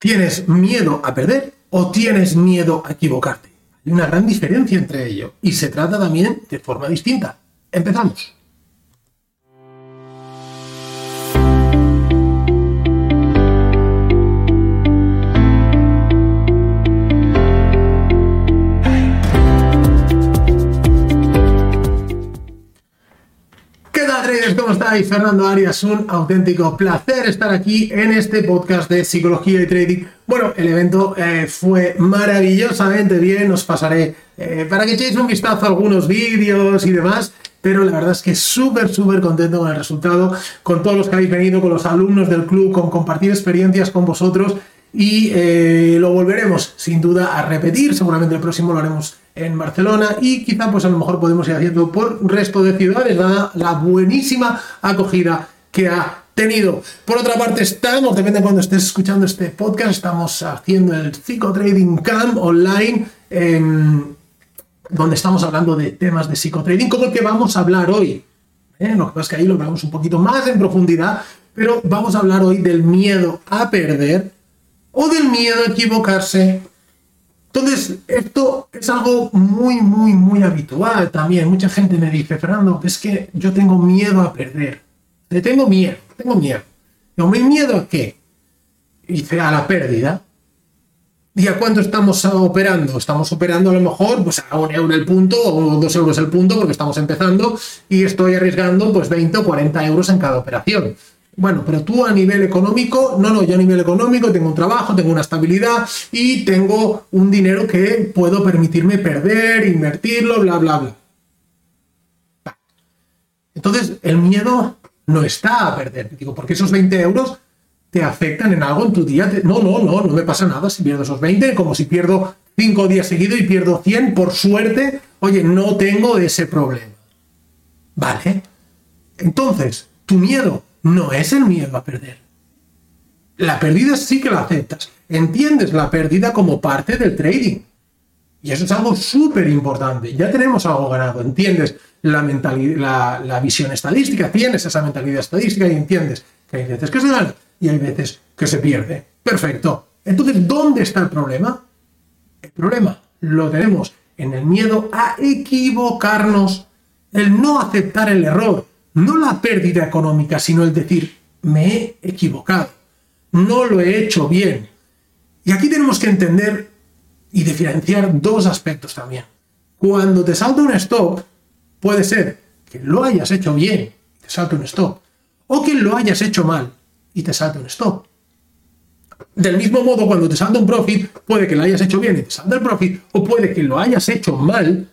¿Tienes miedo a perder o tienes miedo a equivocarte? Hay una gran diferencia entre ello y se trata también de forma distinta. Empezamos. ¿Cómo estáis? Fernando Arias, un auténtico placer estar aquí en este podcast de psicología y trading. Bueno, el evento eh, fue maravillosamente bien, os pasaré eh, para que echéis un vistazo a algunos vídeos y demás, pero la verdad es que súper, súper contento con el resultado, con todos los que habéis venido, con los alumnos del club, con compartir experiencias con vosotros y eh, lo volveremos sin duda a repetir, seguramente el próximo lo haremos en Barcelona y quizá pues a lo mejor podemos ir haciendo por resto de ciudades, dada la buenísima acogida que ha tenido. Por otra parte, estamos, depende de cuando estés escuchando este podcast, estamos haciendo el Psicotrading Camp online, donde estamos hablando de temas de psicotrading, como el que vamos a hablar hoy. ¿eh? Lo que pasa es que ahí lo hablamos un poquito más en profundidad, pero vamos a hablar hoy del miedo a perder o del miedo a equivocarse entonces, esto es algo muy, muy, muy habitual también. Mucha gente me dice, Fernando, es que yo tengo miedo a perder. Le tengo miedo, tengo miedo. Digo, ¿mi miedo a qué? Dice, a la pérdida. ¿Y a cuánto estamos operando? Estamos operando a lo mejor pues, a un euro el punto o dos euros el punto porque estamos empezando y estoy arriesgando pues 20 o 40 euros en cada operación. Bueno, pero tú a nivel económico, no, no, yo a nivel económico tengo un trabajo, tengo una estabilidad y tengo un dinero que puedo permitirme perder, invertirlo, bla, bla, bla. Entonces, el miedo no está a perder. Digo, porque esos 20 euros te afectan en algo en tu día. No, no, no, no me pasa nada si pierdo esos 20, como si pierdo 5 días seguidos y pierdo 100, por suerte, oye, no tengo ese problema. ¿Vale? Entonces, tu miedo no es el miedo a perder. La pérdida sí que la aceptas. Entiendes la pérdida como parte del trading. Y eso es algo súper importante. Ya tenemos algo ganado. Entiendes la, mentalidad, la, visión estadística, tienes esa mentalidad estadística y entiendes que hay veces que se gana y hay veces que se pierde. Perfecto. Entonces, ¿dónde está el problema? El problema lo tenemos en el miedo a equivocarnos, el no aceptar el error, no la pérdida económica, sino el decir, me he equivocado, no lo he hecho bien. Y aquí tenemos que entender y diferenciar dos aspectos también. Cuando te salta un stop, puede ser que lo hayas hecho bien y te salte un stop, o que lo hayas hecho mal y te salte un stop. Del mismo modo, cuando te salta un profit, puede que lo hayas hecho bien y te salte el profit, o puede que lo hayas hecho mal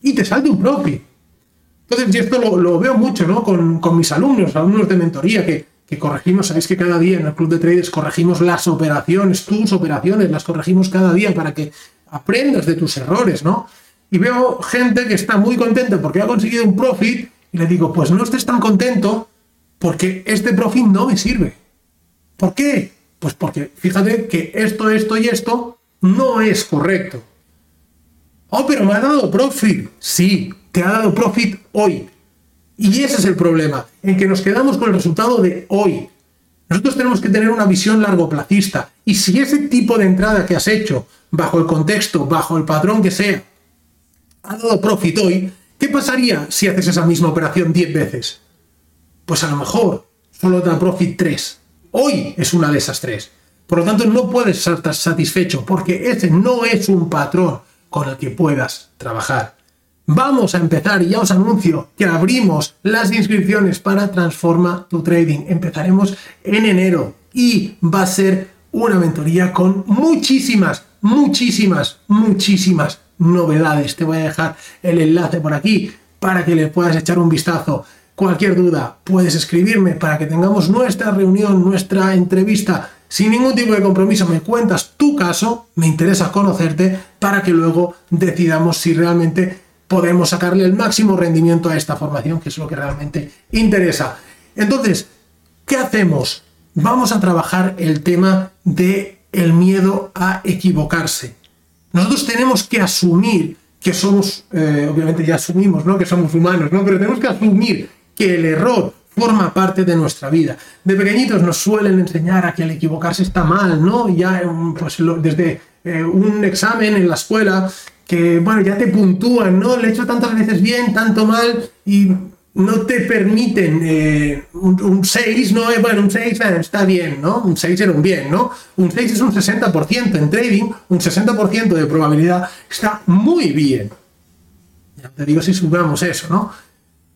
y te salte un profit. Entonces, y esto lo, veo mucho, ¿no? Con, mis alumnos, alumnos de mentoría, que, corregimos, sabéis que cada día en el club de traders corregimos las operaciones, tus operaciones, las corregimos cada día para que aprendas de tus errores, ¿no? Y veo gente que está muy contenta porque ha conseguido un profit y le digo, pues no estés tan contento porque este profit no me sirve. ¿Por qué? Pues porque fíjate que esto, esto y esto no es correcto. Oh, pero me ha dado profit. Sí, te ha dado profit hoy. Y ese es el problema, en que nos quedamos con el resultado de hoy. Nosotros tenemos que tener una visión largoplacista. Y si ese tipo de entrada que has hecho, bajo el contexto, bajo el patrón que sea, ha dado profit hoy, ¿qué pasaría si haces esa misma operación 10 veces? Pues a lo mejor solo da profit 3. Hoy es una de esas tres. Por lo tanto, no puedes estar satisfecho porque ese no es un patrón con el que puedas trabajar. Vamos a empezar y ya os anuncio que abrimos las inscripciones para Transforma tu Trading. Empezaremos en enero y va a ser una mentoría con muchísimas, muchísimas, muchísimas novedades. Te voy a dejar el enlace por aquí para que le puedas echar un vistazo. Cualquier duda, puedes escribirme para que tengamos nuestra reunión, nuestra entrevista sin ningún tipo de compromiso. Me cuentas tu caso, me interesa conocerte para que luego decidamos si realmente podemos sacarle el máximo rendimiento a esta formación, que es lo que realmente interesa. Entonces, ¿qué hacemos? Vamos a trabajar el tema de el miedo a equivocarse. Nosotros tenemos que asumir que somos, eh, obviamente ya asumimos, ¿no? Que somos humanos, ¿no? Pero tenemos que asumir que el error forma parte de nuestra vida. De pequeñitos nos suelen enseñar a que el equivocarse está mal, ¿no? Ya pues, desde eh, un examen en la escuela, que bueno, ya te puntúan, ¿no? Le he hecho tantas veces bien, tanto mal, y no te permiten eh, un 6, ¿no? Eh, bueno, un 6 está bien, ¿no? Un 6 era un bien, ¿no? Un 6 es un 60% en trading, un 60% de probabilidad está muy bien. Ya te digo si subamos eso, ¿no?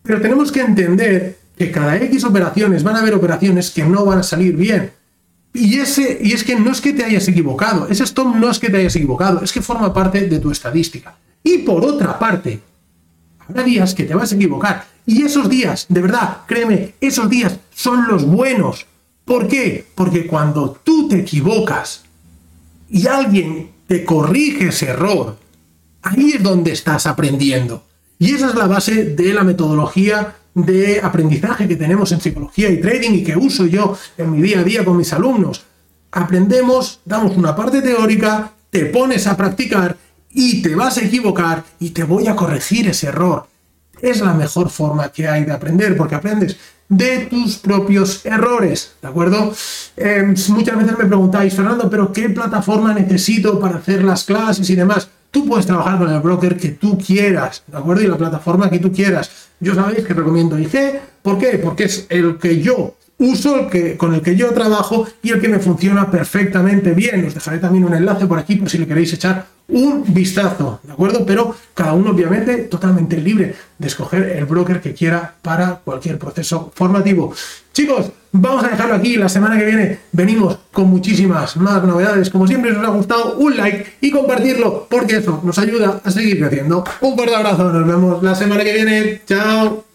Pero tenemos que entender que cada X operaciones van a haber operaciones que no van a salir bien. Y, ese, y es que no es que te hayas equivocado, ese stop no es que te hayas equivocado, es que forma parte de tu estadística. Y por otra parte, habrá días que te vas a equivocar. Y esos días, de verdad, créeme, esos días son los buenos. ¿Por qué? Porque cuando tú te equivocas y alguien te corrige ese error, ahí es donde estás aprendiendo. Y esa es la base de la metodología de aprendizaje que tenemos en psicología y trading y que uso yo en mi día a día con mis alumnos. Aprendemos, damos una parte teórica, te pones a practicar y te vas a equivocar y te voy a corregir ese error. Es la mejor forma que hay de aprender porque aprendes de tus propios errores, ¿de acuerdo? Em, muchas veces me preguntáis, Fernando, pero ¿qué plataforma necesito para hacer las clases y demás? Tú puedes trabajar con el broker que tú quieras, ¿de acuerdo? Y la plataforma que tú quieras. Yo sabéis que recomiendo IG. ¿Por qué? Porque es el que yo uso, el que, con el que yo trabajo y el que me funciona perfectamente bien. Os dejaré también un enlace por aquí por si le queréis echar un vistazo, ¿de acuerdo? Pero cada uno obviamente totalmente libre de escoger el broker que quiera para cualquier proceso formativo. Chicos, vamos a dejarlo aquí. La semana que viene venimos con muchísimas más novedades. Como siempre, si os ha gustado, un like y compartirlo, porque eso nos ayuda a seguir creciendo. Un fuerte abrazo, nos vemos la semana que viene. Chao.